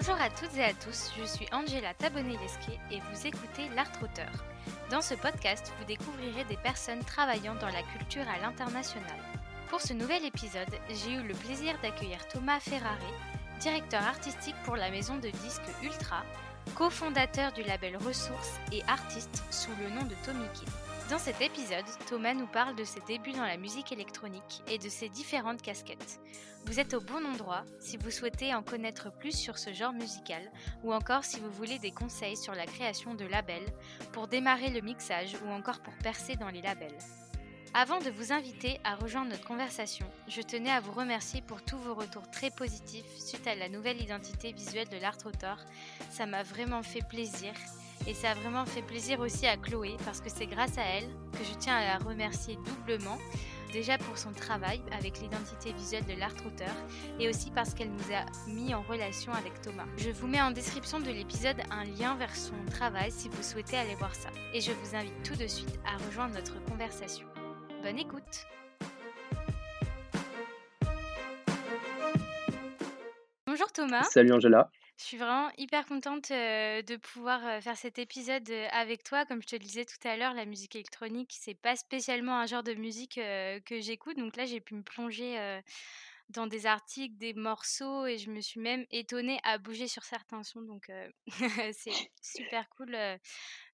Bonjour à toutes et à tous, je suis Angela Tabonelesque et vous écoutez L'Art Auteur. Dans ce podcast, vous découvrirez des personnes travaillant dans la culture à l'international. Pour ce nouvel épisode, j'ai eu le plaisir d'accueillir Thomas Ferrari, directeur artistique pour la maison de disques Ultra, cofondateur du label Ressources et artiste sous le nom de Tommy Kid. Dans cet épisode, Thomas nous parle de ses débuts dans la musique électronique et de ses différentes casquettes. Vous êtes au bon endroit si vous souhaitez en connaître plus sur ce genre musical ou encore si vous voulez des conseils sur la création de labels, pour démarrer le mixage ou encore pour percer dans les labels. Avant de vous inviter à rejoindre notre conversation, je tenais à vous remercier pour tous vos retours très positifs suite à la nouvelle identité visuelle de l'Art. Ça m'a vraiment fait plaisir et ça a vraiment fait plaisir aussi à Chloé parce que c'est grâce à elle que je tiens à la remercier doublement. Déjà pour son travail avec l'identité visuelle de l'art auteur et aussi parce qu'elle nous a mis en relation avec Thomas. Je vous mets en description de l'épisode un lien vers son travail si vous souhaitez aller voir ça. Et je vous invite tout de suite à rejoindre notre conversation. Bonne écoute Bonjour Thomas. Salut Angela. Je suis vraiment hyper contente de pouvoir faire cet épisode avec toi. Comme je te le disais tout à l'heure, la musique électronique, c'est pas spécialement un genre de musique que j'écoute. Donc là, j'ai pu me plonger dans des articles, des morceaux, et je me suis même étonnée à bouger sur certains sons. Donc c'est super cool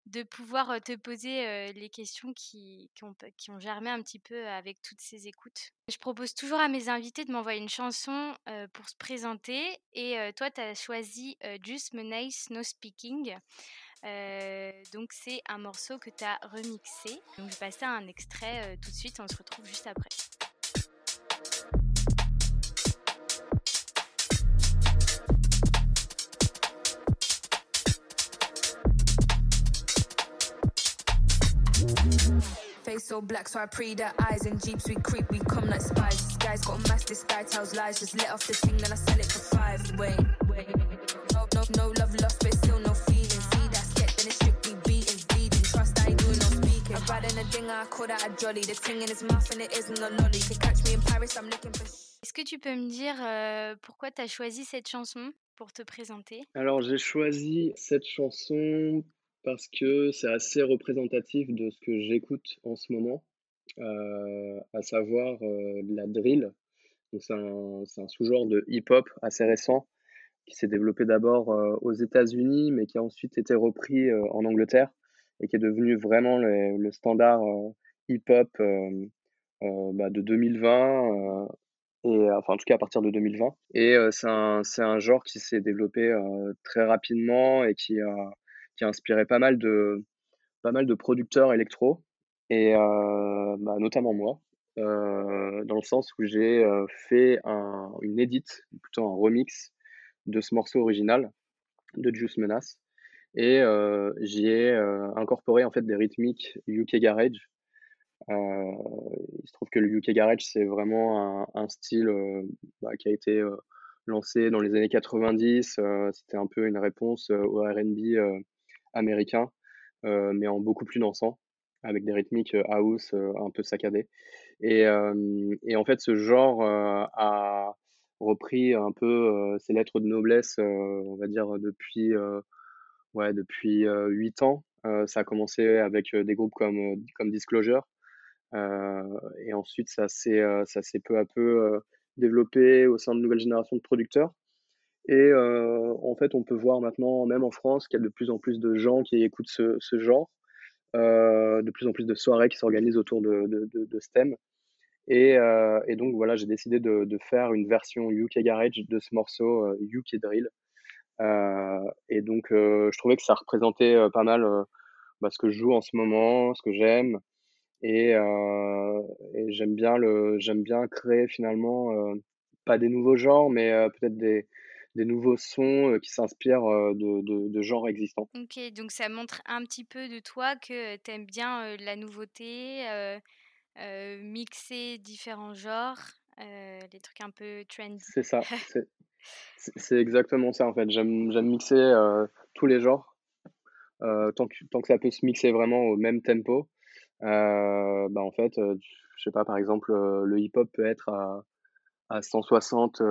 de pouvoir te poser les questions qui, ont, germé un petit peu avec toutes ces écoutes. Je propose toujours à mes invités de m'envoyer une chanson pour se présenter et toi, tu as choisi Just Nice No Speaking. donc c'est un morceau que tu as remixé. Donc je vais passer à un extrait tout de suite, on se retrouve juste après. Face so black, so I their eyes. In jeeps, we creep, we come like spies. This guy's got a mask, this guy tells lies. Just let off the thing, then I sell it for five. Wait, wait. No, no, no love lost, but still no feeling. See that sketch, then it's strictly beating, bleeding. Trust, I ain't doing no speaking. I'm riding a ding, I call that a jolly. The ting in his mouth, and it isn't a lolly. Can catch me in Paris, I'm looking for. Est-ce que tu peux me dire euh, pourquoi tu as choisi cette chanson pour te présenter? Alors j'ai choisi cette chanson parce que c'est assez représentatif de ce que j'écoute en ce moment, euh, à savoir euh, la drill. c'est un, sous-genre de hip-hop assez récent qui s'est développé d'abord euh, aux États-Unis, mais qui a ensuite été repris en Angleterre et qui est devenu vraiment le, standard hip-hop bah, de 2020 et enfin en tout cas à partir de 2020. Et c'est un, genre qui s'est développé très rapidement et qui a qui a inspiré pas mal de, pas mal de producteurs électro, et euh, bah, notamment moi, euh, dans le sens où j'ai euh, fait un, une edit, plutôt un remix de ce morceau original de Juice Menace. Et j'y ai incorporé en fait des rythmiques UK Garage. il se trouve que le UK Garage, c'est vraiment un, un style bah, qui a été lancé dans les années 90. C'était un peu une réponse au RB américain, euh, mais en beaucoup plus dansant, avec des rythmiques euh, house euh, un peu saccadées. Et, en fait, ce genre a repris un peu ses lettres de noblesse, on va dire, depuis, ouais, depuis 8 ans. ça a commencé avec des groupes comme, comme Disclosure. et ensuite, ça s'est peu à peu développé au sein de nouvelles générations de producteurs. Et euh, en fait, on peut voir maintenant, même en France, qu'il y a de plus en plus de gens qui écoutent ce, ce genre, euh, de plus en plus de soirées qui s'organisent autour de, de, de, de, thème. Et, euh, et donc voilà, j'ai décidé de, de, faire une version UK Garage de ce morceau UK Drill. et donc, je trouvais que ça représentait pas mal bah, ce que je joue en ce moment, ce que j'aime. Et, et j'aime bien le, j'aime bien créer finalement pas des nouveaux genres, mais peut-être des, des nouveaux sons qui s'inspirent de, de, de, genres existants. Ok, donc ça montre un petit peu de toi que tu aimes bien la nouveauté, mixer différents genres, les trucs un peu trendy. C'est ça, c'est exactement ça en fait. J'aime mixer tous les genres, tant, que, tant que ça peut se mixer vraiment au même tempo. bah en fait, je sais pas, par exemple, le hip-hop peut être à à 160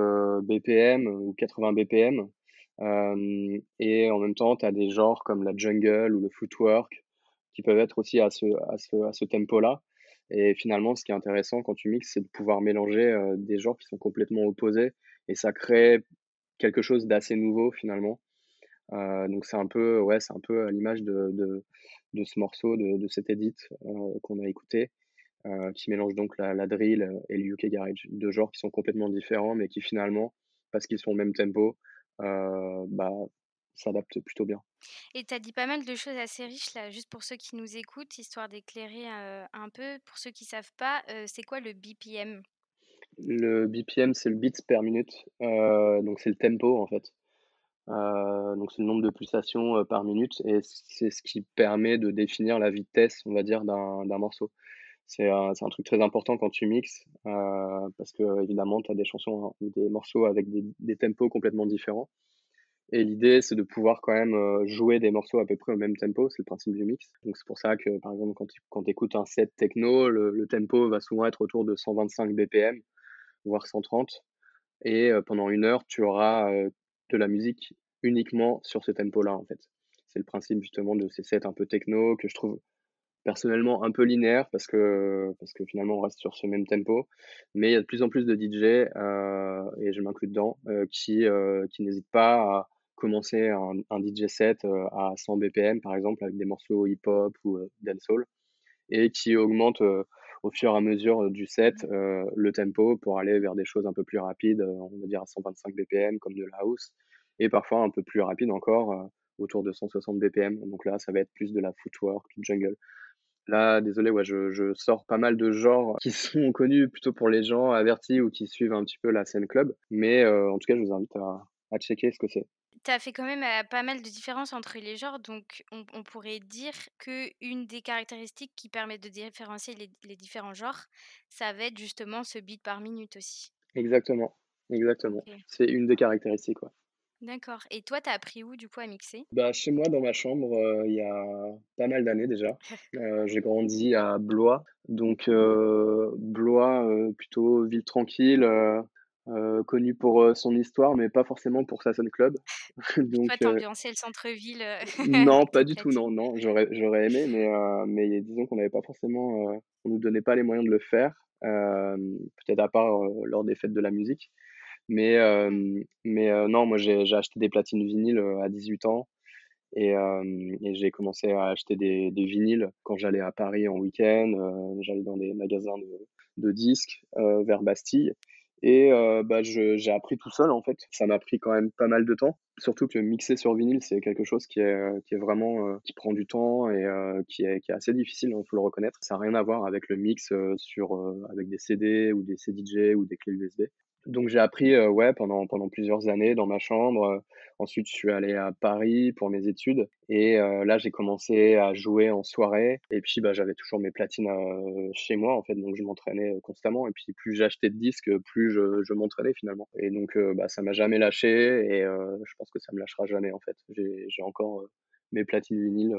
BPM ou 80 BPM. et en même temps, tu as des genres comme la jungle ou le footwork qui peuvent être aussi à ce, à ce, à ce tempo-là. Et finalement, ce qui est intéressant quand tu mixes, c'est de pouvoir mélanger des genres qui sont complètement opposés et ça crée quelque chose d'assez nouveau finalement. donc c'est un peu, ouais, c'est un peu à l'image de, de, de, ce morceau, de, de cet edit qu'on a écouté, qui mélange donc la, la, drill et le UK Garage, deux genres qui sont complètement différents, mais qui finalement, parce qu'ils sont au même tempo, bah, s'adaptent plutôt bien. Et tu as dit pas mal de choses assez riches là, juste pour ceux qui nous écoutent, histoire d'éclairer un peu. Pour ceux qui savent pas, c'est quoi le BPM Le BPM, c'est le beats per minute, donc c'est le tempo en fait. donc c'est le nombre de pulsations par minute et c'est ce qui permet de définir la vitesse, on va dire, d'un morceau. C'est un, un, truc très important quand tu mixes parce que évidemment tu as des chansons ou des morceaux avec des, des tempos complètement différents. Et l'idée, c'est de pouvoir quand même euh, jouer des morceaux à peu près au même tempo, c'est le principe du mix. Donc c'est pour ça que, par exemple, quand tu quand écoutes un set techno, le, tempo va souvent être autour de 125 BPM, voire 130. Et euh, pendant une heure, tu auras euh, de la musique uniquement sur ce tempo-là, en fait. C'est le principe justement de ces sets un peu techno que je trouve personnellement un peu linéaire parce que, finalement on reste sur ce même tempo. Mais il y a de plus en plus de DJ, et je m'inclus dedans, qui, qui n'hésitent pas à commencer un, un DJ set euh, à 100 BPM par exemple avec des morceaux hip-hop ou euh, dancehall et qui augmente euh, au fur et à mesure du set le tempo pour aller vers des choses un peu plus rapides, on va dire à 125 BPM comme de la house et parfois un peu plus rapide encore autour de 160 BPM. Donc là, ça va être plus de la footwork, du jungle. Là, désolé, ouais, je, je, sors pas mal de genres qui sont connus plutôt pour les gens avertis ou qui suivent un petit peu la scène club. Mais en tout cas, je vous invite à, à checker ce que c'est tu as fait quand même pas mal de différences entre les genres, donc on, pourrait dire que une des caractéristiques qui permet de différencier les, différents genres, ça va être justement ce beat par minute aussi. Exactement, exactement. C'est une des caractéristiques, ouais. D'accord. Et toi, tu as appris où du coup à mixer? Bah, Chez moi, dans ma chambre, il y a pas mal d'années déjà. j'ai grandi à Blois. Donc, Blois, plutôt ville tranquille, euh, connu pour euh, son histoire, mais pas forcément pour sa Sun Club. Donc, Toi, t'ambiancer le centre-ville Non, pas du tout, non, non. J'aurais, j'aurais aimé, mais, euh, mais disons qu'on n'avait pas forcément, on nous donnait pas les moyens de le faire, peut-être à part lors des fêtes de la musique. Mais, mmh. mais non, moi j'ai, acheté des platines vinyles à 18 ans. Et, et, j'ai commencé à acheter des, des vinyles quand j'allais à Paris en week-end. j'allais dans des magasins de, de disques vers Bastille. Et bah, j'ai appris tout seul en fait. Ça m'a pris quand même pas mal de temps. Surtout que mixer sur vinyle, c'est quelque chose qui est, qui est vraiment qui prend du temps et qui, est, qui est assez difficile, il faut le reconnaître. Ça n'a rien à voir avec le mix sur, avec des CD ou des CDJ ou des clés USB. Donc j'ai appris ouais pendant pendant plusieurs années dans ma chambre. ensuite je suis allé à Paris pour mes études et là j'ai commencé à jouer en soirée et puis bah j'avais toujours mes platines chez moi en fait donc je m'entraînais constamment et puis plus j'achetais de disques plus je, je m'entraînais finalement et donc bah ça m'a jamais lâché et je pense que ça me lâchera jamais en fait. J'ai j'ai encore mes platines vinyles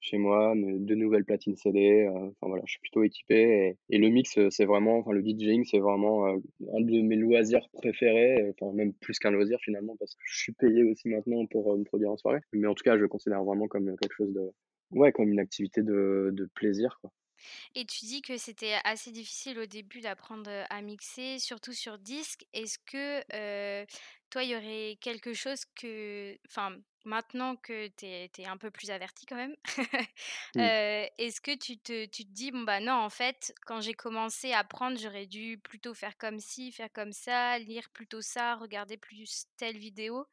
chez moi, de nouvelles platines CD. Euh, enfin voilà, je suis plutôt équipé. Et, le mix, euh, c'est vraiment, enfin le DJing, c'est vraiment euh, un de mes loisirs préférés. Enfin même plus qu'un loisir finalement, parce que je suis payé aussi maintenant pour me produire en soirée. Mais en tout cas, je le considère vraiment comme quelque chose de, ouais, comme une activité de, de plaisir, quoi. Et tu dis que c'était assez difficile au début d'apprendre à mixer, surtout sur disque. Est-ce que toi, il y aurait quelque chose que, enfin, maintenant que tu es, un peu plus averti quand même, est-ce que tu te, tu te dis, bon, bah non, en fait, quand j'ai commencé à apprendre, j'aurais dû plutôt faire comme ci, faire comme ça, lire plutôt ça, regarder plus telle vidéo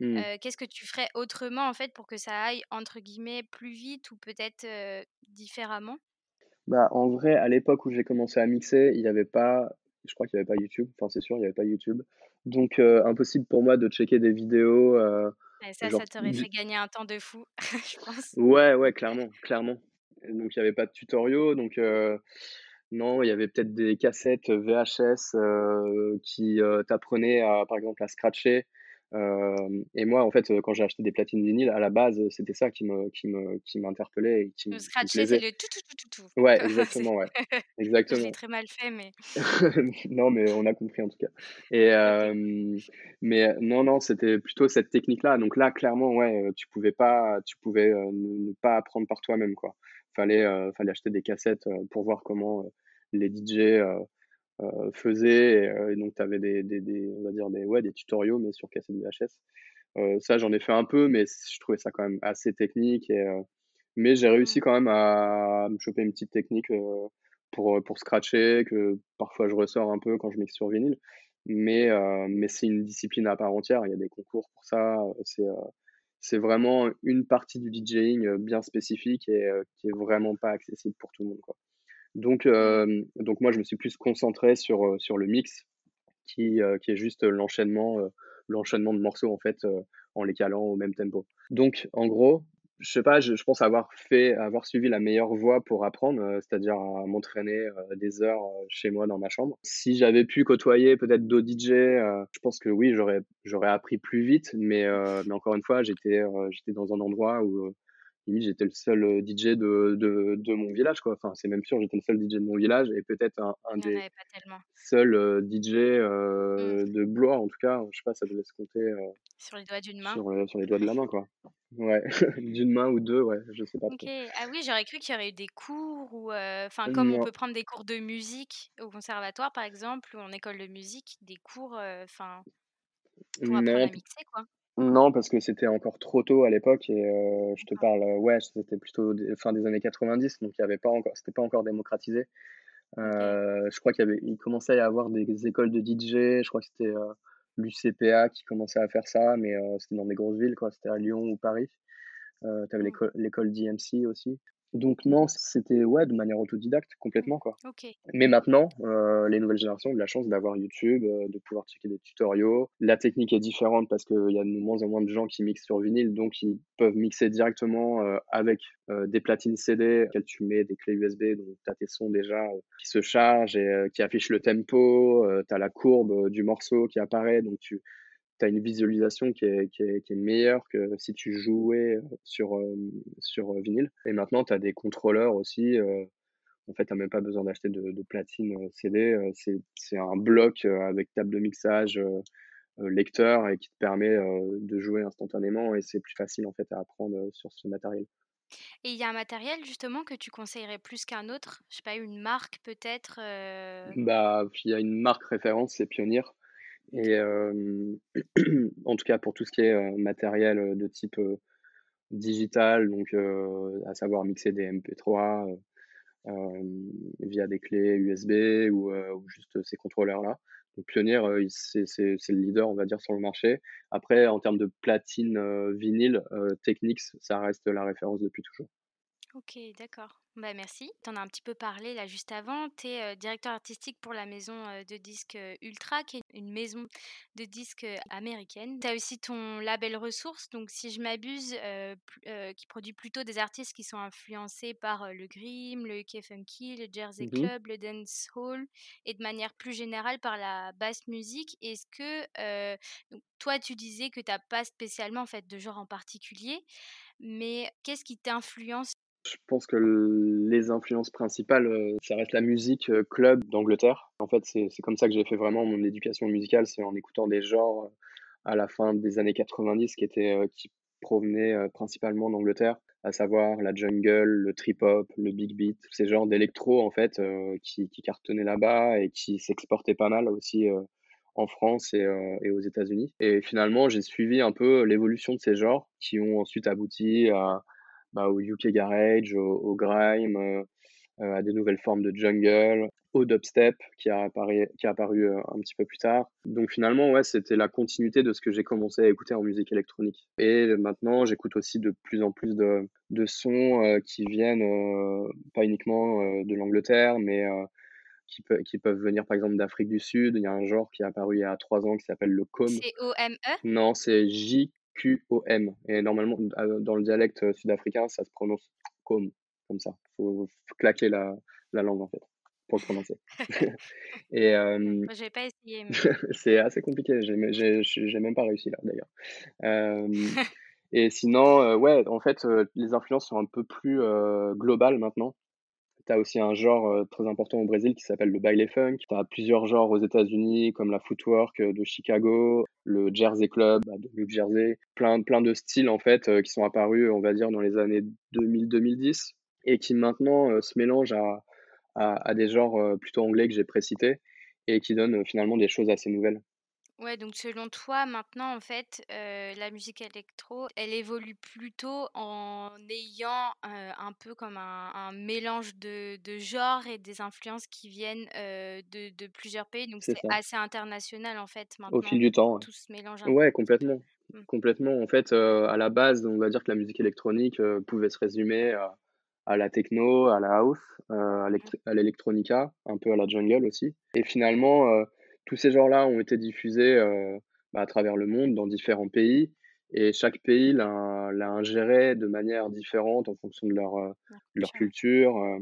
mmh. Qu'est-ce que tu ferais autrement, en fait, pour que ça aille, entre guillemets, plus vite ou peut-être différemment? Bah, en vrai, à l'époque où j'ai commencé à mixer, il n'y avait pas, je crois qu'il n'y avait pas YouTube, enfin c'est sûr, il n'y avait pas YouTube. Donc euh, impossible pour moi de checker des vidéos. Euh, ça, ça t'aurait fait gagner un temps de fou, je pense. Ouais, ouais, clairement, clairement. Donc il n'y avait pas de tutoriaux, donc euh, non, il y avait peut-être des cassettes VHS qui t'apprenaient à, par exemple, à scratcher et moi, en fait, quand j'ai acheté des platines vinyles, à la base, c'était ça qui me, qui me, qui m'interpellait et qui, Le me qui me scratcher, c'est le tout, tout, tout, tout, tout. Ouais, C'est exactement, ouais. Exactement. très mal fait, mais Non, mais on a compris en tout cas. Et mais non, non, c'était plutôt cette technique-là. Donc là, clairement, ouais, tu pouvais pas tu pouvais, ne pas apprendre par toi-même, quoi. Fallait, fallait acheter des cassettes, pour voir comment, les DJ, heu, faisaient et heu, et donc tu avais des des des on va dire des ouais, des tutoriaux, mais sur cassette VHS. Heu, ça, j'en ai fait un peu, mais je trouvais ça quand même assez technique et heu, mais j'ai Mmh. réussi quand même à me choper une petite technique, heu, pour, heu, pour scratcher, que parfois je ressors un peu quand je mixe sur vinyle. Mais mais c'est une discipline à part entière. Il y a des concours pour ça, c'est, c'est vraiment une partie du DJing, bien spécifique et qui est vraiment pas accessible pour tout le monde, quoi. Donc hem, donc moi, je me suis plus concentré sur, heu, sur le mix qui, heu, qui est juste l'enchaînement, l'enchaînement de morceaux, en fait, heu, en les calant au même tempo. Donc en gros, je sais pas, je je pense avoir fait avoir suivi la meilleure voie pour apprendre, heu, c'est-à-dire à m'entraîner, heu, des heures, heu, chez moi dans ma chambre. Si j'avais pu côtoyer peut-être d'autres DJ, je pense que oui, j'aurais j'aurais appris plus vite, mais mais encore une fois, j'étais, j'étais dans un endroit où, limite j'étais le seul, heu, DJ de de de mon village, quoi. Enfin, c'est même sûr, j'étais le seul DJ de mon village et peut-être un un des avait pas tellement. Seul, heu, DJ, Mmh. heu, de Blois en tout cas, je sais pas, ça devait se compter, Sur les doigts d'une main. sur, les doigts de la main, quoi. Ouais, d'une main ou 2, ouais, je sais pas OK. trop. Ah oui, j'aurais cru qu'il y aurait eu des cours ou, enfin, comme on peut prendre des cours de musique au conservatoire, par exemple, ou en école de musique, des cours, enfin, pour apprendre à mixer, quoi. Non, parce que c'était encore trop tôt à l'époque et heu, je te D'accord. parle, heu, ouais, c'était plutôt des fin des années 90, donc il y avait pas encore c'était pas encore démocratisé. Heu, je crois qu'il y avait il commençait à y avoir des écoles de DJ, je crois que c'était, l'UCPA qui commençait à faire ça, mais c'était dans des grosses villes, quoi, c'était à Lyon ou Paris. Heu, tu avais Mmh. l'école d'EMC aussi. Donc non, c'était ouais, de manière autodidacte complètement, quoi. Mais maintenant, heu, les nouvelles générations ont de la chance d'avoir YouTube, heu, de pouvoir checker des tutoriaux. La technique est différente parce qu'il y a de moins en moins de gens qui mixent sur vinyle, donc ils peuvent mixer directement, heu, avec, des platines CD auxquelles tu mets des clés USB, donc tu as tes sons déjà, qui se chargent et qui affichent le tempo, tu as la courbe, du morceau qui apparaît, donc tu tu as une visualisation qui est qui est qui est meilleure que si tu jouais, sur, sur, vinyle et maintenant tu as des contrôleurs aussi, en fait, tu as même pas besoin d'acheter de de platine, CD, c'est un bloc, avec table de mixage, lecteur et qui te permet, de jouer instantanément et c'est plus facile, en fait, à apprendre, sur ce matériel. Et il y a un matériel, justement, que tu conseillerais plus qu'un autre? Je sais pas, une marque peut-être? Bah, il y a une marque référence, c'est Pioneer et en tout cas pour tout ce qui est, matériel, de type, digital, donc à savoir mixer des MP3, heu, hem, via des clés USB ou juste ces contrôleurs-là. Donc Pioneer, c'est le leader, on va dire, sur le marché. Après, en termes de platine, vinyle, Technics, ça reste la référence depuis toujours. OK, d'accord. Bah, merci. Tu en as un petit peu parlé là juste avant. Tu es, directeur artistique pour la maison, de disques, Ultra, qui est une maison de disques, américaine. Tu as aussi ton label Ressources, donc si je m'abuse, qui produit plutôt des artistes qui sont influencés par, le grime, le UK funky, le jersey Mmh club, le dancehall et de manière plus générale par la basse musique. Est-ce que, donc toi tu disais que tu as pas spécialement en fait de genre en particulier, mais qu'est-ce qui t'influence Je pense que les influences principales, heu, ça reste la musique, heu, club d'Angleterre. En fait, c'est comme ça que j'ai fait vraiment mon éducation musicale, c'est en écoutant des genres, heu, à la fin des années 90 qui étaient, qui provenaient, principalement d'Angleterre, à savoir la jungle, le trip hop, le big beat, tous ces genres d'électro en fait, qui cartonnaient là-bas et qui s'exportaient pas mal aussi, en France et aux États-Unis et finalement, j'ai suivi un peu l'évolution de ces genres qui ont ensuite abouti à bah, au UK Garage, au au grime, heu heu, à des nouvelles formes de jungle, au dubstep qui a apparu qui est apparu, heu, un petit peu plus tard. Donc finalement, ouais, c'était la continuité de ce que j'ai commencé à écouter en musique électronique et maintenant, j'écoute aussi de plus en plus de de sons, qui viennent, pas uniquement, de l'Angleterre, mais qui peu qui peuvent venir, par exemple, d'Afrique du Sud. Il y a un genre qui est apparu il y a 3 ans qui s'appelle le Kom. C-O-M-E? Non, c'est J-Q-O-M et normalement, heu, dans le dialecte, heu, sud-africain, ça se prononce comme, comme ça. Faut faut claquer la la langue, en fait, pour le prononcer. et je vais pas essayer. c'est assez compliqué. J'ai, j'ai, même pas réussi là d'ailleurs. et sinon, ouais, en fait, les influences sont un peu plus globales maintenant. Tu as aussi un genre très important au Brésil qui s'appelle le baile funk. Tu as plusieurs genres aux États-Unis comme la footwork de Chicago, le Jersey Club bah, de New Jersey, plein, plein de styles en fait qui sont apparus, on va dire, dans les années 2000-2010 et qui maintenant se mélangent à, à, à, des genres plutôt anglais que j'ai précités et qui donnent finalement des choses assez nouvelles. Ouais, donc selon toi, maintenant, en fait, la musique électro, elle évolue plutôt en ayant un peu comme un, mélange de, genres et des influences qui viennent de, plusieurs pays. Donc c'est assez international, en fait, maintenant. Au fil du temps. Tout se mélange Ouais, complètement. Mmh. Complètement. En fait, à la base, on va dire que la musique électronique pouvait se résumer à, à, la techno, à la house, à l'électronica, un peu à la jungle aussi. Et finalement tous ces genres-là ont été diffusés euh, bah, à travers le monde, dans différents pays, et chaque pays l'a ingéré de manière différente en fonction de leur, euh, leur culture, euh,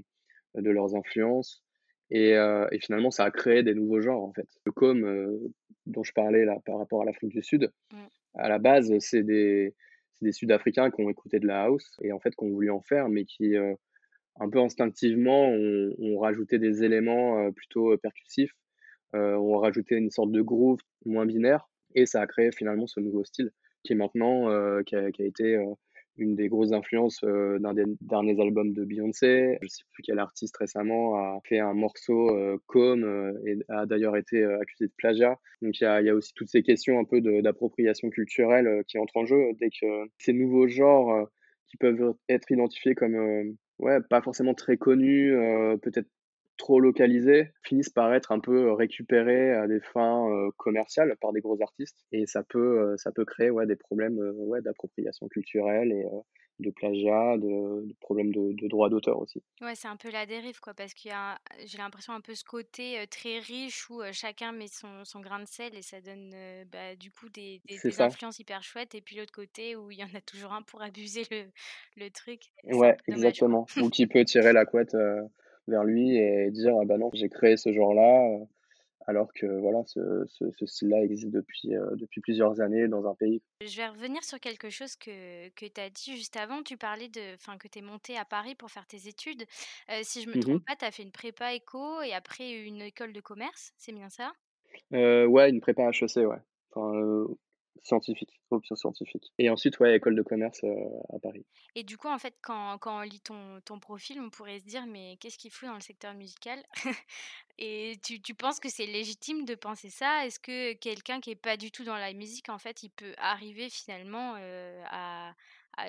de leurs influences. Et, et, finalement, ça a créé des nouveaux genres, en fait. Le com dont je parlais là par rapport à l'Afrique du Sud, mmh. à la base, c'est des, des Sud-Africains qui ont écouté de la house et en fait qui ont voulu en faire, mais qui, un peu instinctivement, ont, ont rajouté des éléments plutôt percussifs euh, on a rajouté une sorte de groove moins binaire et ça a créé finalement ce nouveau style qui est maintenant, euh, qui a, été euh, une des grosses influences d'un des derniers albums de Beyoncé. Je sais plus quel artiste récemment a fait un morceau comme et a d'ailleurs été accusé de plagiat. Donc il y a, y a, aussi toutes ces questions un peu d'appropriation culturelle qui entrent en jeu dès que ces nouveaux genres qui peuvent être identifiés comme ouais pas forcément très connus, peut-être trop localisés finissent par être un peu récupérés à des fins commerciales par des gros artistes et ça peut ça peut créer ouais des problèmes ouais d'appropriation culturelle et de plagiat, de, problèmes de, de droit d'auteur aussi. Ouais, c'est un peu la dérive, quoi, parce qu'il y a, j'ai l'impression un peu ce côté très riche où chacun met son, son, grain de sel et ça donne bah, du coup des, des, influences hyper chouettes, et puis l'autre côté où il y en a toujours un pour abuser le, le truc. Ouais, exactement. ou qui peut tirer la couette vers lui et dire ah bah non j'ai créé ce genre là euh, alors que voilà ce, ce, style-là existe depuis, euh, depuis plusieurs années dans un pays. Je vais revenir sur quelque chose que, que tu as dit juste avant. Tu parlais de, fin, que tu es monté à Paris pour faire tes études. Euh, si je me mmh trompe pas, tu as fait une prépa éco et après une école de commerce, c'est bien ça? Ouais, une prépa HEC, ouais. Enfin, Scientifique, option scientifique. Et ensuite, ouais, école de commerce euh, à Paris. Et du coup, en fait, quand, quand on lit ton, ton, profil, on pourrait se dire, mais qu'est-ce qu'il fout dans le secteur musical? Et tu, tu, penses que c'est légitime de penser ça? Est-ce que quelqu'un qui n'est pas du tout dans la musique, en fait, il peut arriver finalement euh, à,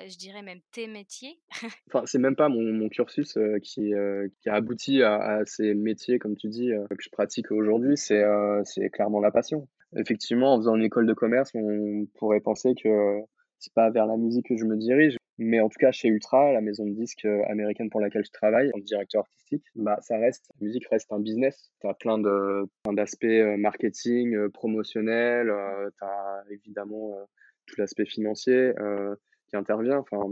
je dirais même tes métiers? Enfin, c'est même pas mon, mon cursus euh, qui, qui a abouti à, à, ces métiers, comme tu dis, que je pratique aujourd'hui. C'est c'est clairement la passion effectivement, en faisant une école de commerce, on pourrait penser que c'est pas vers la musique que je me dirige. Mais en tout cas, chez Ultra, la maison de disques américaine pour laquelle je travaille, en directeur artistique, bah, ça reste, la musique reste un business. Tu as plein d'aspects marketing, promotionnel, tu as évidemment tout l'aspect financier qui intervient. Enfin,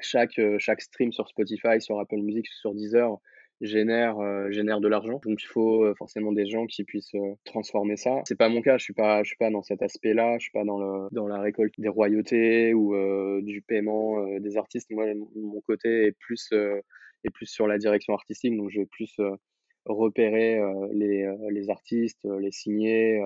chaque, chaque stream sur Spotify, sur Apple Music, sur Deezer, génère euh, génère de l'argent. Donc il faut euh, forcément des gens qui puissent euh, transformer ça. C'est pas mon cas, je suis pas je suis pas dans cet aspect-là, je suis pas dans le dans la récolte des royautés ou du paiement des artistes. Moi mon côté est plus est plus sur la direction artistique, donc je vais plus repérer les les artistes, les signer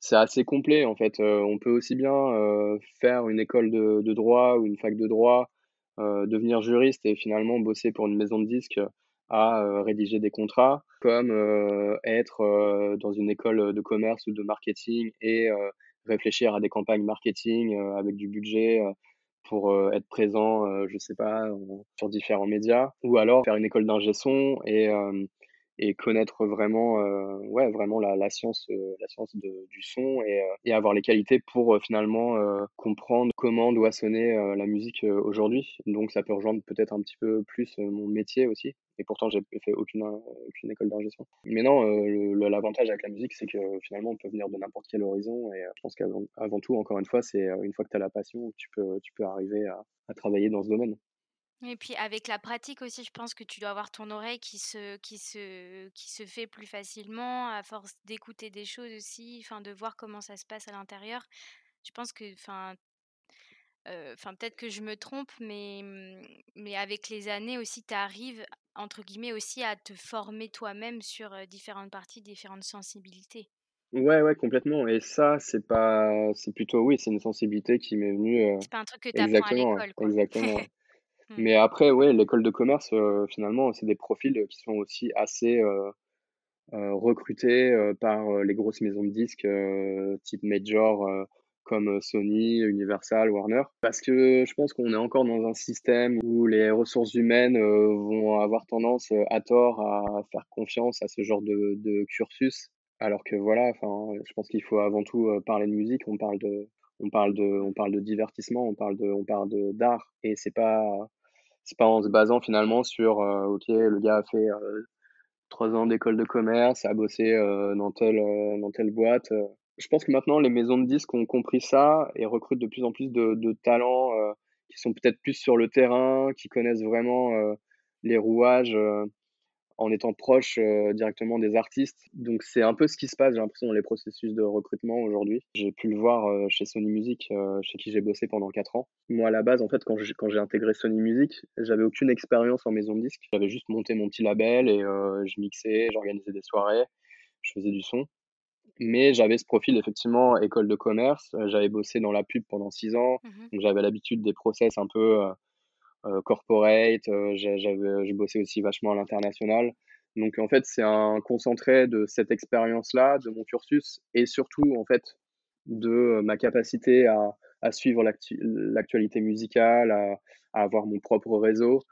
c'est assez complet en fait. on peut aussi bien faire une école de, de, droit ou une fac de droit, devenir juriste et finalement bosser pour une maison de disques à euh, rédiger des contrats, comme euh, être euh, dans une école de commerce ou de marketing et réfléchir à des campagnes marketing avec du budget pour être présent, je sais pas, sur différents médias, ou alors faire une école d'ingé son et et connaître vraiment euh, ouais vraiment la, la science euh, la science de, du son et, euh, et, avoir les qualités pour euh, finalement comprendre comment doit sonner la musique aujourd'hui. Donc ça peut rejoindre peut-être un petit peu plus mon métier aussi. Et pourtant j'ai fait aucune aucune école d'ingé son. Mais non l'avantage avec la musique c'est que finalement on peut venir de n'importe quel horizon et je pense qu'avant avant tout encore une fois c'est une fois que tu as la passion tu peux tu peux arriver à, à travailler dans ce domaine Et puis avec la pratique aussi, je pense que tu dois avoir ton oreille qui se qui se qui se fait plus facilement à force d'écouter des choses aussi, enfin de voir comment ça se passe à l'intérieur. Je pense que enfin enfin peut-être que je me trompe, mais mmh, mais avec les années aussi, tu arrives entre guillemets aussi à te former toi-même sur, différentes parties, différentes sensibilités. Ouais, ouais, complètement et ça, c'est pas c'est plutôt oui, c'est une sensibilité qui m'est venue, C'est pas un truc que tu apprends à l'école, quoi. exactement. Mmh. Mais après, ouais, l'école de commerce, heu, finalement, c'est des profils, qui sont aussi assez, heu, recrutés, par, les grosses maisons de disques, type major, comme, Sony, Universal, Warner. Parce que je pense qu'on est encore dans un système où les ressources humaines, vont avoir tendance, à tort, à faire confiance à ce genre de de cursus. Alors que voilà, je pense qu'il faut avant tout, parler de musique. On parle de on parle de on parle de divertissement, on parle de on parle de d'art et c'est pas c'est pas en se basant finalement sur, heu, OK, le gars a fait, heu, 3 ans d'école de commerce, a bossé, heu, dans telle, dans telle boîte. Je pense que maintenant les maisons de disques ont compris ça et recrutent de plus en plus de de talents, qui sont peut-être plus sur le terrain, qui connaissent vraiment, les rouages, en étant proche, heu, directement des artistes. Donc c'est un peu ce qui se passe, j'ai l'impression, dans les processus de recrutement aujourd'hui. J'ai pu le voir, heu, chez Sony Music, heu, chez qui j'ai bossé pendant 4 ans. Moi, à la base, en fait, quand j'ai quand j'ai intégré Sony Music, j'avais aucune expérience en maison de disques. J'avais juste monté mon petit label et je mixais, j'organisais des soirées, je faisais du son. Mais j'avais ce profil effectivement école de commerce, j'avais bossé dans la pub pendant 6 ans, Mmh donc j'avais l'habitude des process un peu, corporate, heu, j'a j'avais j'ai bossé aussi vachement à l'international. Donc en fait, c'est un concentré de cette expérience-là, de mon cursus et surtout, en fait, de, ma capacité à suivre l'actu l'actualité musicale, à avoir mon propre réseau,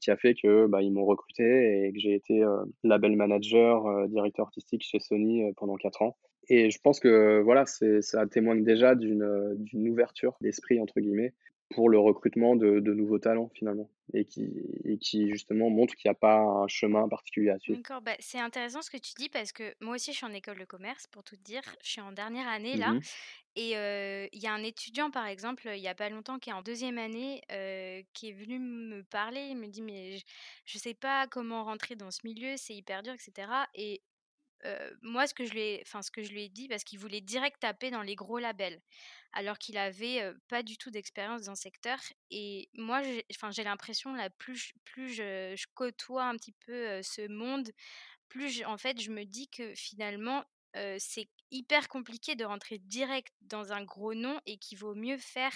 qui a fait que, bah, ils m'ont recruté et que j'ai été, label manager, directeur artistique chez Sony, pendant 4 ans. Et je pense que, voilà, ça témoigne déjà d'une «ouverture d'esprit» entre guillemets pour le recrutement de de nouveaux talents finalement et qui et qui justement montre qu'il y a pas un chemin particulier à suivre. D'accord, bah, c'est intéressant ce que tu dis parce que moi aussi je suis en école de commerce pour tout te dire. Je suis en dernière année Mmh là mh. et il y a un étudiant par exemple, il y a pas longtemps qui est en deuxième année, qui est venu me parler. Il me dit: «Mais je je sais pas comment rentrer dans ce milieu, c'est hyper dur et cetera» et heu, moi ce que je lui ai ce que je lui ai dit parce qu'il voulait direct taper dans les gros labels alors qu'il avait, heu, pas du tout d'expérience dans le secteur et moi j'ai l'impression là plus je je côtoie un petit peu, ce monde, plus j en fait je me dis que finalement, c'est hyper compliqué de rentrer direct dans un gros nom et qu'il vaut mieux faire,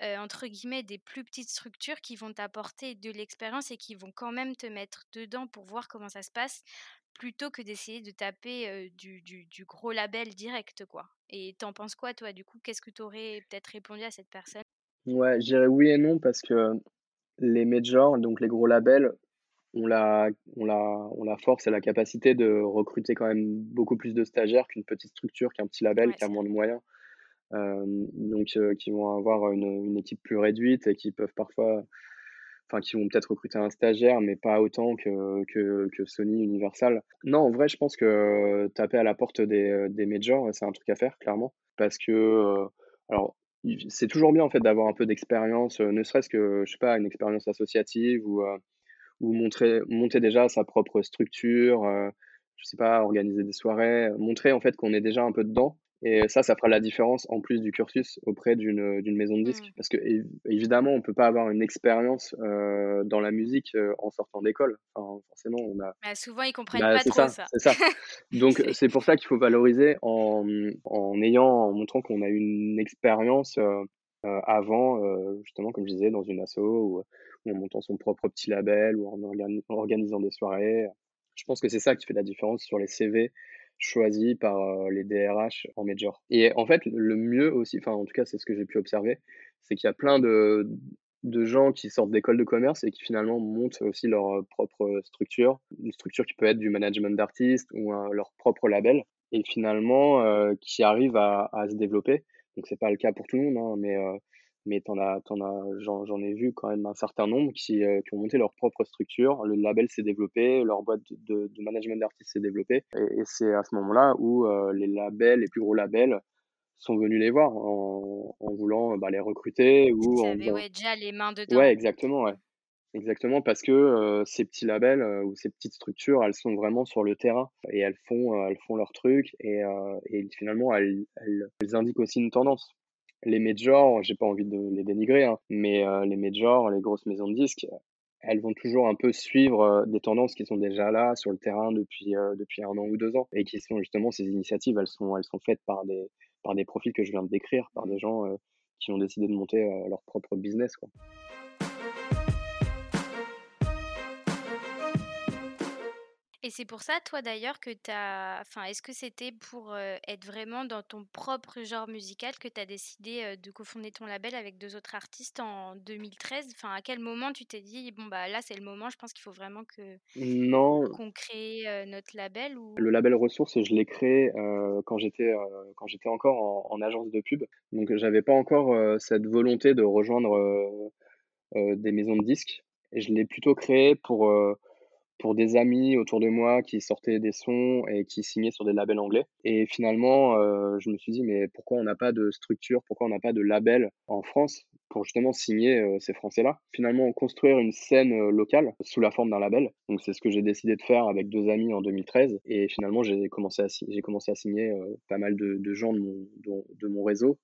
entre guillemets «des plus petites structures» qui vont t'apporter de l'expérience et qui vont quand même te mettre dedans pour voir comment ça se passe, plutôt que d'essayer de taper, du du du gros label direct quoi. Et tu en penses quoi toi du coup? Qu'est-ce que tu aurais peut-être répondu à cette personne? Ouais, je dirais oui et non parce que les majors, donc les gros labels, ont la force et la capacité de recruter quand même beaucoup plus de stagiaires qu'une petite structure, qu'un petit label Ouais, qui a moins de moyens. Donc qui vont avoir une, une équipe plus réduite et qui peuvent parfois enfin qui vont peut-être recruter un stagiaire, mais pas autant que que Sony, Universal. Non, en vrai, je pense que taper à la porte des, heu, des majors, c'est un truc à faire clairement parce que, alors c'est toujours bien en fait d'avoir un peu d'expérience, ne serait-ce que, je sais pas, une expérience associative ou, ou montrer monter déjà sa propre structure, je sais pas, organiser des soirées, montrer en fait qu'on est déjà un peu dedans et ça, ça fera la différence en plus du cursus auprès d'une, maison de disques. Mmh. Parce que év évidemment, on peut pas avoir une expérience, heu, dans la musique, heu, en sortant d'école. Enfin, forcément, on a Bah, souvent ils comprennent bah, pas trop ça, ça. c'est ça. Donc C'est pour ça qu'il faut valoriser en, en ayant en montrant qu'on a une expérience, heu, avant, justement comme je disais dans une asso ou, ou en montant son propre petit label ou en organi en organisant des soirées. Je pense que c'est ça qui fait la différence sur les CV choisis par, heu, les DRH en major. Et en fait, le mieux aussi, enfin en tout cas c'est ce que j'ai pu observer, c'est qu'il y a plein de de gens qui sortent d'écoles de commerce et qui finalement montent aussi leur, heu, propre structure. Une structure qui peut être du management d'artistes ou leur propre label et finalement, heu, qui arrivent à à se développer. Donc c'est pas le cas pour tout le monde, hein, mais heu, mais tu en as tu en as j'en j'en ai vu quand même un certain nombre qui, heu, qui ont monté leur propre structure. Le label s'est développé, leur boîte de de management d'artistes s'est développée et et c'est à ce moment-là où, heu, les labels, les plus gros labels sont venus les voir en en voulant, bah, les recruter ou en avaient, ouais, déjà les mains ouais, dedans. exactement, ouais. Exactement, parce que, ces petits labels, ou ces petites structures, elles sont vraiment sur le terrain et elles font, elles font leur truc et et finalement elles elles elles indiquent aussi une tendance. Les majors, j'ai pas envie de les dénigrer, hein, mais les majors, les grosses maisons de disques, elles vont toujours un peu suivre, des tendances qui sont déjà là sur le terrain depuis, depuis 1 an ou 2 ans et qui sont justement ces initiatives, elles sont elles sont faites par des par des profils que je viens de décrire, par des gens, qui ont décidé de monter, leur propre business, quoi. Et c'est pour ça, toi d'ailleurs, que tu as. Enfin, est-ce que c'était pour être vraiment dans ton propre genre musical que tu as décidé de cofonder ton label avec deux autres artistes en 2013 Enfin, à quel moment tu t'es dit, bon, bah là, c'est le moment, je pense qu'il faut vraiment que Non. qu'on crée notre label ou... Le label Ressources, je l'ai créé quand j'étais quand j'étais encore en, en agence de pub. Donc, j'avais pas encore cette volonté de rejoindre des maisons de disques. Et je l'ai plutôt créé pour pour des amis autour de moi qui sortaient des sons et qui signaient sur des labels anglais. Et finalement, euh, je me suis dit, mais pourquoi on n'a pas de structure, pourquoi on n'a pas de label en France pour justement signer euh, ces Français-là? Finalement, construire une scène euh, locale sous la forme d'un label. Donc c'est ce que j'ai décidé de faire avec deux amis en 2013. Et finalement, j'ai commencé à, commencé à signer pas mal de, de gens de mon, de mon réseau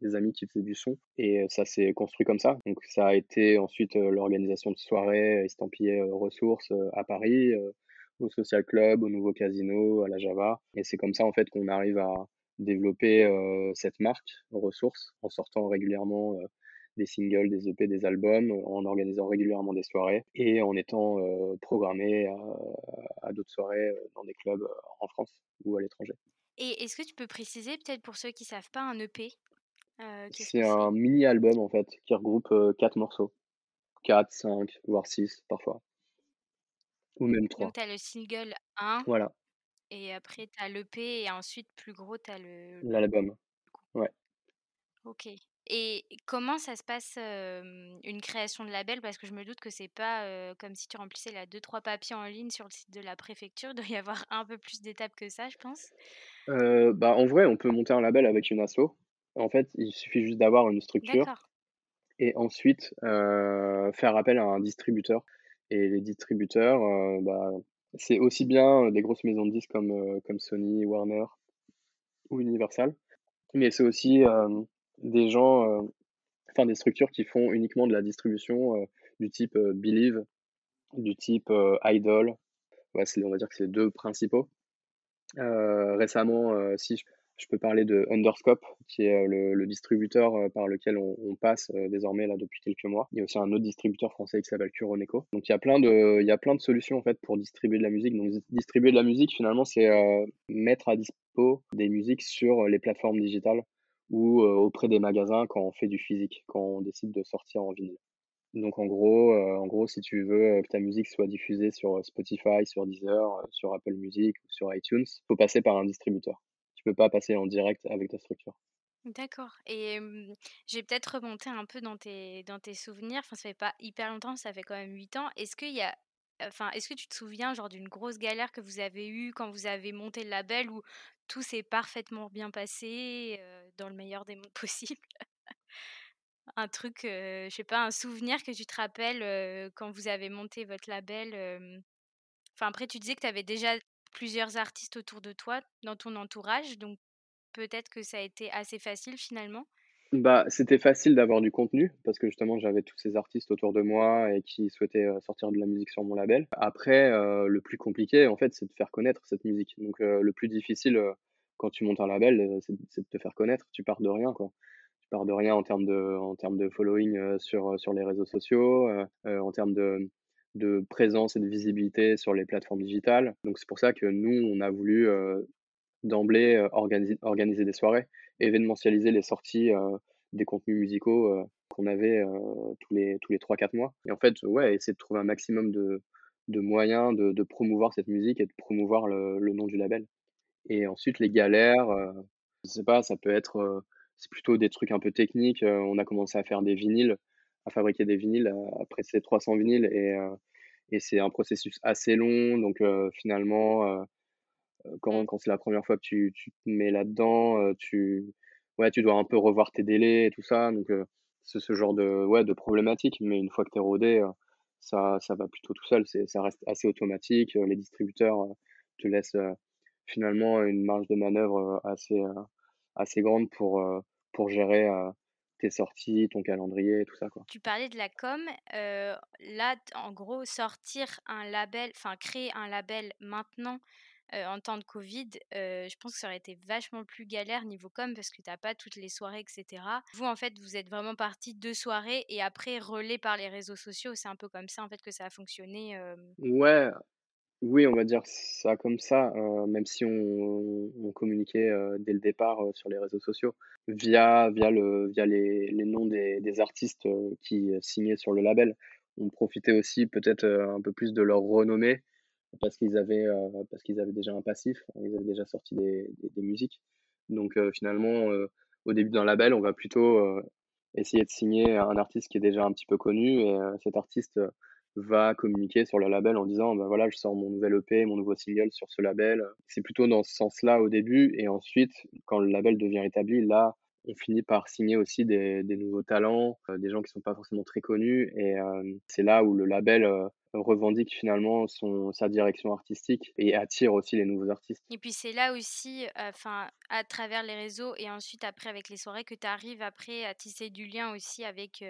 des amis qui faisaient du son et ça s'est construit comme ça. Donc ça a été ensuite l'organisation de soirées estampillées ressources à Paris, au Social Club, au Nouveau Casino, à la Java. Et c'est comme ça en fait qu'on arrive à développer cette marque ressources en sortant régulièrement des singles, des EP, des albums, en organisant régulièrement des soirées et en étant programmé à, à d'autres soirées dans des clubs en France ou à l'étranger. Et est-ce que tu peux préciser, peut-être pour ceux qui savent pas, un EP euh, c'est un mini-album en fait qui regroupe 4 morceaux. 4, 5, voire 6 parfois. Ou même 3. Donc tu as le single 1 Voilà. et après tu as l'EP et ensuite plus gros tu as le L'album. Ouais. OK. Et comment ça se passe, une création de label? Parce que je me doute que c'est pas, comme si tu remplissais là 2-3 papiers en ligne sur le site de la préfecture. Il doit y avoir un peu plus d'étapes que ça, je pense? bah, en vrai, on peut monter un label avec une asso. En fait, il suffit juste d'avoir une structure et ensuite euh, faire appel à un distributeur. Et les distributeurs, euh, bah, c'est aussi bien des grosses maisons de disques comme, euh, comme Sony, Warner ou Universal, mais c'est aussi des gens, enfin des structures qui font uniquement de la distribution du type Believe, du type Idol. Ouais, on va dire que c'est les deux principaux. récemment, si je peux parler de Underscope, qui est euh, le, distributeur euh, par lequel on, passe euh, désormais là depuis quelques mois. Il y a aussi un autre distributeur français qui s'appelle Curoneco. Donc il y a plein de, il y a plein de solutions en fait pour distribuer de la musique. Donc distribuer de la musique finalement c'est mettre à dispo des musiques sur les plateformes digitales ou auprès des magasins quand on fait du physique, quand on décide de sortir en vinyle. Donc en gros, en gros, si tu veux que ta musique soit diffusée sur Spotify, sur Deezer, sur Apple Music ou sur iTunes, faut passer par un distributeur pas passer en direct avec ta structure. D'accord. Et j'ai peut-être remonté un peu dans tes, dans tes souvenirs. Enfin, ça fait pas hyper longtemps, ça fait quand même 8 ans. Est-ce qu'il y a, enfin, est-ce que tu te souviens genre d'une grosse galère que vous avez eue quand vous avez monté le label où tout s'est parfaitement bien passé dans le meilleur des mondes possibles? Un truc, je sais pas, un souvenir que tu te rappelles quand vous avez monté votre label. Enfin, après, tu disais que tu avais déjà plusieurs artistes autour de toi, dans ton entourage, donc peut-être que ça a été assez facile finalement? Bah, c'était facile d'avoir du contenu parce que justement j'avais tous ces artistes autour de moi et qui souhaitaient sortir de la musique sur mon label. Après, le plus compliqué en fait, c'est de faire connaître cette musique. Donc le plus difficile quand tu montes un label, c'est de te faire connaître. Tu pars de rien quoi. Tu pars de rien en termes de, en termes de following sur, sur les réseaux sociaux, en termes de, de présence et de visibilité sur les plateformes digitales. Donc c'est pour ça que nous, on a voulu euh, d'emblée euh, organiser, des soirées, événementialiser les sorties euh, des contenus musicaux qu'on avait tous les tous les 3-4 mois. Et en fait, ouais, essayer de trouver un maximum de, de moyens de, de, promouvoir cette musique et de promouvoir le, le, nom du label. Et ensuite, les galères, je sais pas, ça peut être, c'est plutôt des trucs un peu techniques. on a commencé à faire des vinyles à fabriquer des vinyles, après ces 300 vinyles et, et c'est un processus assez long. Donc finalement, quand, quand c'est la première fois que tu, tu te mets là-dedans, tu, ouais, tu dois un peu revoir tes délais et tout ça. Donc c'est ce genre de, ouais, de problématique. Mais une fois que tu es rodé, ça, ça va plutôt tout seul. Ça reste assez automatique. Les distributeurs te laissent finalement une marge de manœuvre assez, assez grande pour, pour gérer tes sorties, ton calendrier, tout ça. Quoi. Tu parlais de la com. là, en gros, sortir un label, enfin créer un label maintenant en temps de Covid, je pense que ça aurait été vachement plus galère niveau com parce que tu n'as pas toutes les soirées, etc. Vous, en fait, vous êtes vraiment parti deux soirées et après relais par les réseaux sociaux. C'est un peu comme ça, en fait, que ça a fonctionné. Ouais, oui, on va dire ça comme ça, même si on, communiquait dès le départ sur les réseaux sociaux, via, via, le, via les, les noms des, des artistes qui signaient sur le label. On profitait aussi peut-être un peu plus de leur renommée parce qu'ils avaient, avaient déjà un passif, ils avaient déjà sorti des, des, musiques. Donc finalement, au début d'un label, on va plutôt essayer de signer un artiste qui est déjà un petit peu connu et cet artiste va communiquer sur le label en disant ben voilà je sors mon nouvel EP mon nouveau single sur ce label c'est plutôt dans ce sens là au début et ensuite quand le label devient établi là on finit par signer aussi des, des nouveaux talents, euh, des gens qui sont pas forcément très connus. Et euh, c'est là où le label euh, revendique finalement son, sa direction artistique et attire aussi les nouveaux artistes. Et puis c'est là aussi, enfin, à travers les réseaux et ensuite après avec les soirées, que tu arrives après à tisser du lien aussi avec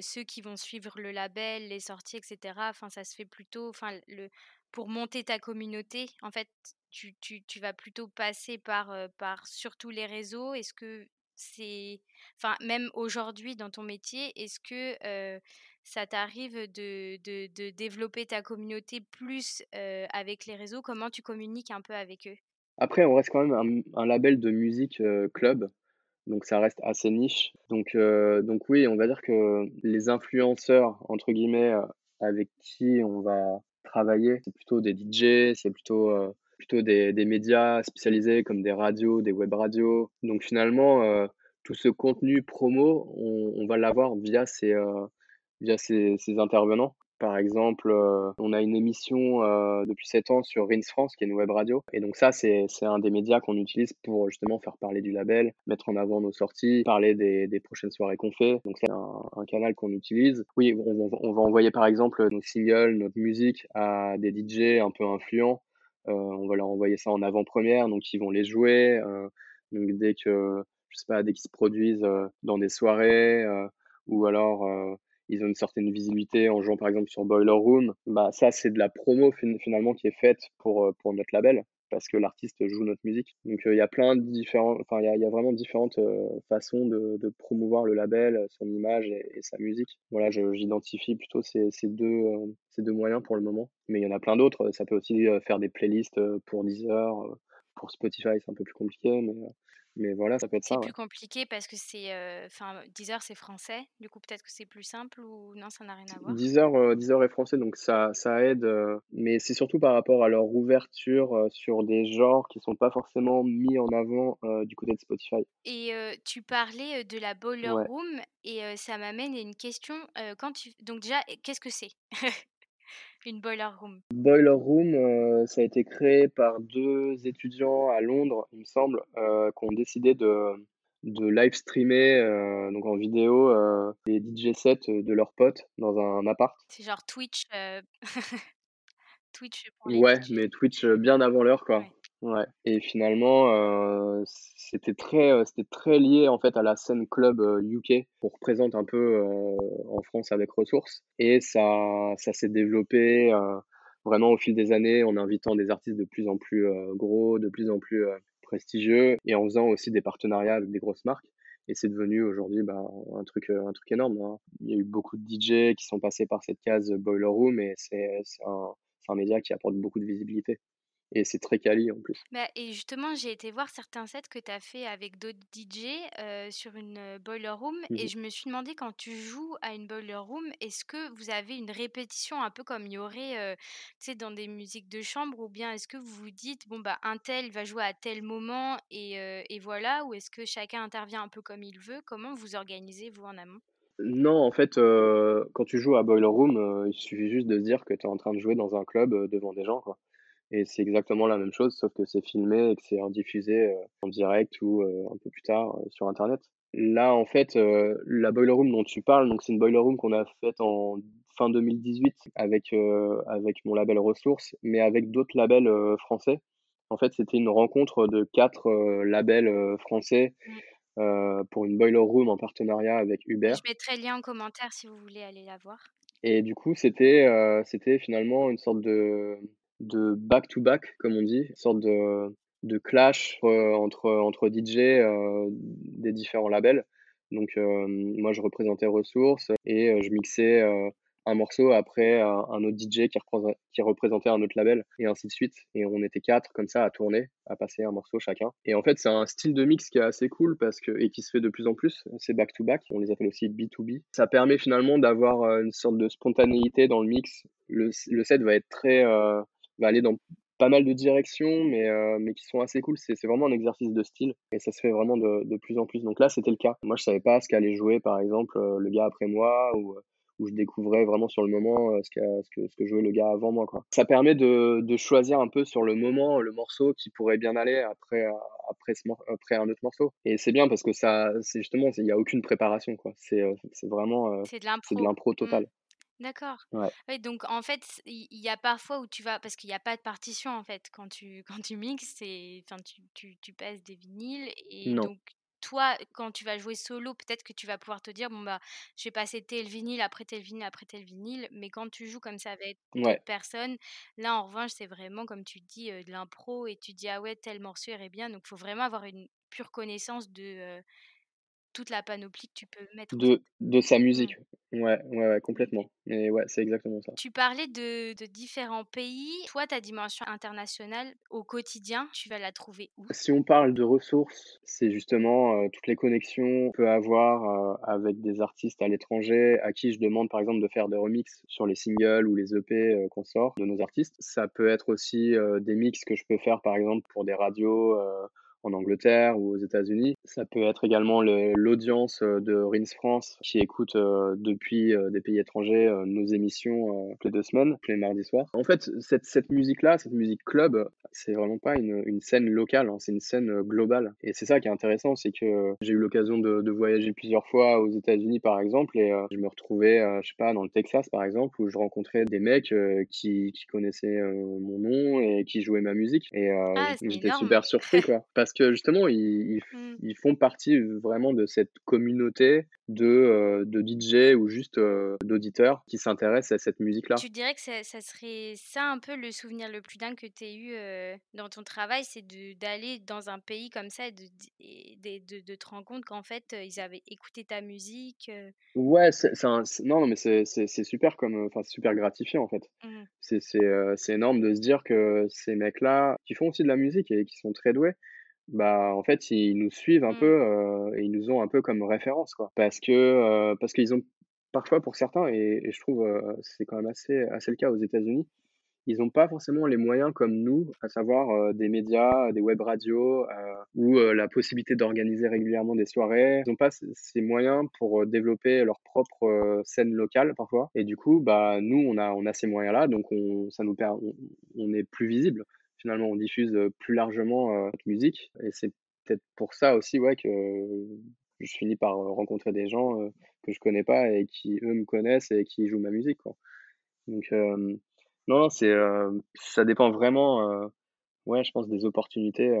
ceux qui vont suivre le label, les sorties, etc. Enfin, ça se fait plutôt, enfin, le, pour monter ta communauté, en fait, tu, tu, tu vas plutôt passer par, par surtout les réseaux. Est-ce que c'est, enfin, même aujourd'hui dans ton métier, est-ce que ça t'arrive de, de, de, développer ta communauté plus avec les réseaux? Comment tu communiques un peu avec eux? Après, on reste quand même un, label de musique club, donc ça reste assez niche. Donc, donc oui, on va dire que les influenceurs, entre guillemets, avec qui on va travailler, c'est plutôt des DJ, c'est plutôt plutôt des, des, médias spécialisés comme des radios, des web radios. Donc finalement, euh, tout ce contenu promo, on, on va l'avoir via ces, euh, via ces, ces, intervenants. Par exemple, euh, on a une émission depuis 7 ans sur Rins France, qui est une web radio. Et donc ça, c'est un des médias qu'on utilise pour justement faire parler du label, mettre en avant nos sorties, parler des, des prochaines soirées qu'on fait. Donc c'est un, canal qu'on utilise. Oui, on, va envoyer par exemple nos singles, notre musique à des DJ un peu influents euh, on va leur envoyer ça en avant-première, donc ils vont les jouer. Euh, donc dès que, je sais pas, dès qu'ils se produisent euh, dans des soirées, ou alors ils ont une certaine visibilité en jouant par exemple sur Boiler Room, bah ça c'est de la promo finalement qui est faite pour, pour notre label parce que l'artiste joue notre musique. Donc il y a plein de différents, enfin il y a, vraiment différentes façons de, promouvoir le label, son image et, sa musique. Voilà, j'identifie plutôt ces, ces deux, ces deux moyens pour le moment. Mais il y en a plein d'autres. Ça peut aussi faire des playlists pour Deezer, pour Spotify, c'est un peu plus compliqué, mais mais voilà, ça peut être ça. C'est plus compliqué parce que c'est. Enfin, Deezer, c'est français. Du coup, peut-être que c'est plus simple ou non, ça n'a rien à voir? Deezer, Deezer est français, donc ça, ça aide. mais c'est surtout par rapport à leur ouverture sur des genres qui ne sont pas forcément mis en avant du côté de Spotify. Et tu parlais de la Boiler Room et ça m'amène à une question. quand tu... Donc, déjà, qu'est-ce que c'est? une boiler room Boiler room, euh, ça a été créé par deux étudiants à Londres, il me semble, euh, qui ont décidé de, de live streamer euh, donc en vidéo les DJ sets de leurs potes dans un appart. C'est genre Twitch. Twitch pour les Ouais, mais Twitch bien avant l'heure, quoi. Ouais. Et finalement, euh, c'était très, euh, c'était très lié en fait à la scène club UK euh, qu'on représente un peu en France avec Ressources. Et ça, ça s'est développé vraiment au fil des années en invitant des artistes de plus en plus gros, de plus en plus prestigieux et en faisant aussi des partenariats avec des grosses marques. Et c'est devenu aujourd'hui bah, un, truc, un truc énorme. Hein. Il y a eu beaucoup de DJ qui sont passés par cette case Boiler Room et c'est un, un média qui apporte beaucoup de visibilité et c'est très quali en plus. Bah, et justement, j'ai été voir certains sets que tu as fait avec d'autres DJ sur une boiler room et mmh je me suis demandé quand tu joues à une boiler room, est-ce que vous avez une répétition un peu comme il y aurait dans des musiques de chambre ou bien est-ce que vous vous dites bon bah un tel va jouer à tel moment et, et voilà ou est-ce que chacun intervient un peu comme il veut? Comment vous organisez vous en amont? Non, en fait, quand tu joues à Boiler Room, il suffit juste de se dire que tu es en train de jouer dans un club devant des gens. Quoi. Et c'est exactement la même chose, sauf que c'est filmé et que c'est diffusé euh, en direct ou euh, un peu plus tard euh, sur Internet. Là, en fait, la boiler room dont tu parles, donc c'est une boiler room qu'on a faite en fin 2018 avec, avec mon label Ressources, mais avec d'autres labels français. En fait, c'était une rencontre de quatre labels français mmh. pour une boiler room en partenariat avec Uber. Je mettrai le lien en commentaire si vous voulez aller la voir. Et du coup, c'était c'était finalement une sorte de de back-to-back, comme on dit, une sorte de, de clash entre, entre DJ des différents labels. Donc, moi, je représentais Ressources et je mixais un morceau après un, autre DJ qui, qui représentait un autre label et ainsi de suite. Et on était quatre comme ça à tourner, à passer un morceau chacun. Et en fait, c'est un style de mix qui est assez cool parce que, et qui se fait de plus en plus. C'est back-to-back, on les appelle aussi B2B. Ça permet finalement d'avoir une sorte de spontanéité dans le mix. Le, le set va être très, euh, va aller dans pas mal de directions, mais, euh, mais qui sont assez cool. C'est vraiment un exercice de style et ça se fait vraiment de, de plus en plus. Donc là, c'était le cas. Moi, je savais pas ce qu'allait jouer, par exemple, euh, le gars après moi ou où je découvrais vraiment sur le moment ce, que, ce, que, ce que jouait le gars avant moi. Quoi. Ça permet de, de, choisir un peu sur le moment le morceau qui pourrait bien aller après, après, ce, après un autre morceau. Et c'est bien parce que ça, c'est justement, il n'y a aucune préparation. Quoi. C'est, c'est vraiment c'est de l'impro mmh. total. D'accord. Ouais. donc en fait, il y, a parfois où tu vas, parce qu'il n'y a pas de partition en fait, quand tu, quand tu mixes, enfin, tu, tu, tu passes des vinyles et donc toi, quand tu vas jouer solo, peut-être que tu vas pouvoir te dire, bon bah, je vais passer tel vinyle, après tel vinyle, après tel vinyle, mais quand tu joues comme ça avec d'autres personnes, là en revanche, c'est vraiment, comme tu dis, de l'impro et tu dis, ah ouais, tel morceau irait bien, donc il faut vraiment avoir une pure connaissance de toute la panoplie que tu peux mettre. De, de sa musique. Mmh. Ouais, ouais, ouais, complètement. Et ouais, c'est exactement ça. Tu parlais de, de, différents pays. Toi, ta dimension internationale au quotidien, tu vas la trouver où? Si on parle de ressources, c'est justement euh, toutes les connexions qu'on peut avoir euh, avec des artistes à l'étranger à qui je demande par exemple de faire des remixes sur les singles ou les EP euh, qu'on sort de nos artistes. Ça peut être aussi des mix que je peux faire par exemple pour des radios en Angleterre ou aux États-Unis. Ça peut être également l'audience euh, de Rins France qui écoute euh, depuis euh, des pays étrangers nos émissions toutes les deux semaines, tous les mardis soirs. En fait, cette, cette musique-là, cette musique club, c'est vraiment pas une, une scène locale, hein, c'est une scène globale. Et c'est ça qui est intéressant, c'est que j'ai eu l'occasion de, de, voyager plusieurs fois aux États-Unis par exemple, et je me retrouvais, je sais pas, dans le Texas par exemple, où je rencontrais des mecs qui, qui connaissaient mon nom et qui jouaient ma musique. Et ah, j'étais super surpris, quoi. Parce que justement, ils, ils, font partie vraiment de cette communauté de, euh, de DJ ou juste euh, d'auditeurs qui s'intéressent à cette musique-là. Tu dirais que ça, ça, serait ça un peu le souvenir le plus dingue que tu aies eu euh, dans ton travail, c'est d'aller dans un pays comme ça et de, de, de, te rendre compte qu'en fait, ils avaient écouté ta musique. Ouais, c'est non, non, mais c'est super comme, super gratifiant en fait. Mmh. C'est énorme de se dire que ces mecs-là, qui font aussi de la musique et qui sont très doués, bah, en fait, ils nous suivent un mmh. peu, euh, et ils nous ont un peu comme référence, quoi. Parce que, euh, parce qu'ils ont parfois pour certains et et je trouve, euh, c'est quand même assez assez le cas aux États-Unis, ils ont pas forcément les moyens comme nous, à savoir, des médias, des web radios, ou la possibilité d'organiser régulièrement des soirées. Ils ont pas ces moyens pour, développer leur propre, scène locale parfois et du coup, bah, nous on a on a ces moyens-là donc on ça nous per on est plus visible finalement on diffuse plus largement notre musique. Et c'est peut-être pour ça aussi ouais, que je finis par rencontrer des gens que je connais pas et qui eux me connaissent et qui jouent ma musique. Quoi. Donc non, c'est ça dépend vraiment, ouais, je pense des opportunités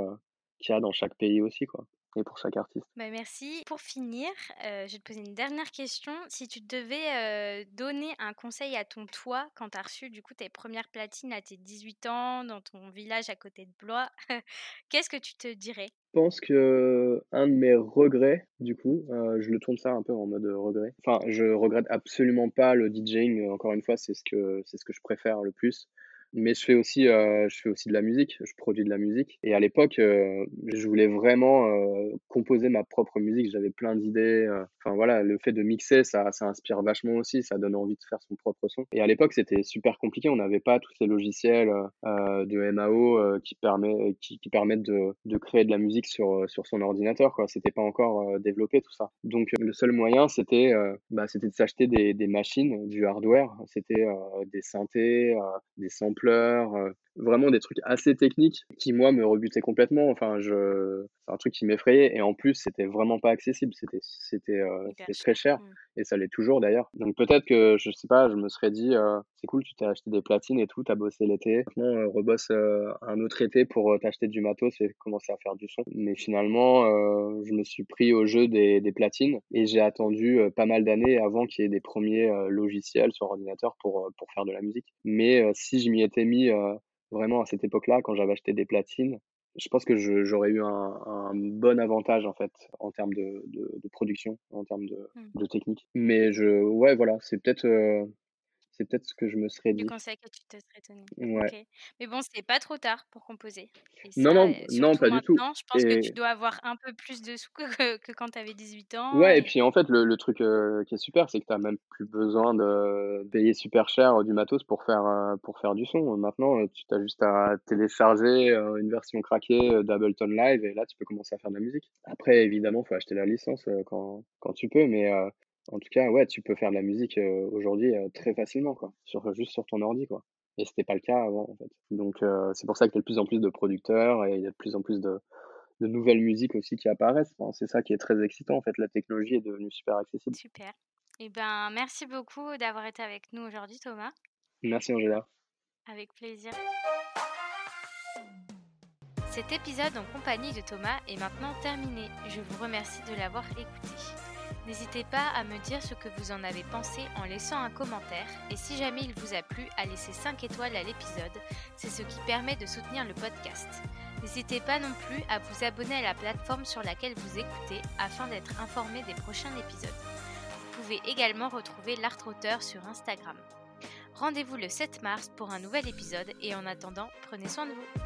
qu'il y a dans chaque pays aussi, quoi pour chaque artiste. Bah merci. Pour finir, euh, je vais te poser une dernière question. Si tu devais euh, donner un conseil à ton toi quand tu as reçu du coup tes premières platines à tes 18 ans dans ton village à côté de Blois, qu'est-ce que tu te dirais? Je pense que un de mes regrets, du coup, euh, je le tourne ça un peu en mode regret. Enfin, je regrette absolument pas le DJing. Encore une fois, c'est ce que c'est ce que je préfère le plus mais je fais aussi euh, je fais aussi de la musique je produis de la musique. Et à l'époque euh, je voulais vraiment euh, composer ma propre musique. J'avais plein d'idées enfin voilà le fait de mixer ça ça inspire vachement aussi ça donne envie de faire son propre son. Et à l'époque c'était super compliqué. On n'avait pas tous ces logiciels de MAO qui permet qui, permettent de, de créer de la musique sur sur son ordinateur quoi. C'était pas encore développé tout ça. Donc le seul moyen c'était bah, c'était de s'acheter des, des machines du hardware. C'était des synthés des samples euh, vraiment des trucs assez techniques qui, moi, me rebutaient complètement. Enfin, je... c'est un truc qui m'effrayait. Et en plus, c'était vraiment pas accessible. C'était, c'était, euh, très cher. Mmh. Et ça l'est toujours d'ailleurs. Donc peut-être que, je sais pas, je me serais dit, euh, c'est cool, tu t'es acheté des platines et tout, t'as bossé l'été. Maintenant, euh, rebosse un autre été pour t'acheter du matos et commencer à faire du son. Mais finalement, je me suis pris au jeu des, des platines et j'ai attendu pas mal d'années avant qu'il y ait des premiers logiciels sur ordinateur pour, pour faire de la musique. Mais si je m'y étais mis vraiment à cette époque-là, quand j'avais acheté des platines, je pense que j'aurais eu un, un, bon avantage en fait en termes de, de, de production, en termes de, mmh. de, technique. Mais je, ouais, voilà, c'est peut-être c'est peut-être ce que je me serais dit. Du conseil que tu te serais donné. Ouais. Mais bon, c'est pas trop tard pour composer. non, non, non, pas du tout. Je pense que tu dois avoir un peu plus de sous que, que quand tu avais 18 ans. Ouais, et, puis en fait, le, le truc euh, qui est super, c'est que tu n'as même plus besoin de payer super cher du matos pour faire, euh, pour faire du son. Maintenant, tu as juste à télécharger une version craquée d'Ableton Live et là, tu peux commencer à faire de la musique. Après, évidemment, il faut acheter la licence quand, quand tu peux, mais en tout cas, ouais, tu peux faire de la musique aujourd'hui très facilement, quoi, sur, juste sur ton ordi, quoi. Et c'était pas le cas avant, en fait. Donc, c'est pour ça qu'il y a de plus en plus de producteurs et il y a de plus en plus de, de nouvelles musiques aussi qui apparaissent. c'est ça qui est très excitant, en fait. La technologie est devenue super accessible. Super. Eh ben, merci beaucoup d'avoir été avec nous aujourd'hui, Thomas. Merci, Angela. Avec plaisir. Cet épisode en compagnie de Thomas est maintenant terminé. Je vous remercie de l'avoir écouté. N'hésitez pas à me dire ce que vous en avez pensé en laissant un commentaire et si jamais il vous a plu, à laisser 5 étoiles à l'épisode, c'est ce qui permet de soutenir le podcast. N'hésitez pas non plus à vous abonner à la plateforme sur laquelle vous écoutez afin d'être informé des prochains épisodes. Vous pouvez également retrouver l'Art Auteur sur Instagram. Rendez-vous le 7 mars pour un nouvel épisode et en attendant, prenez soin de vous.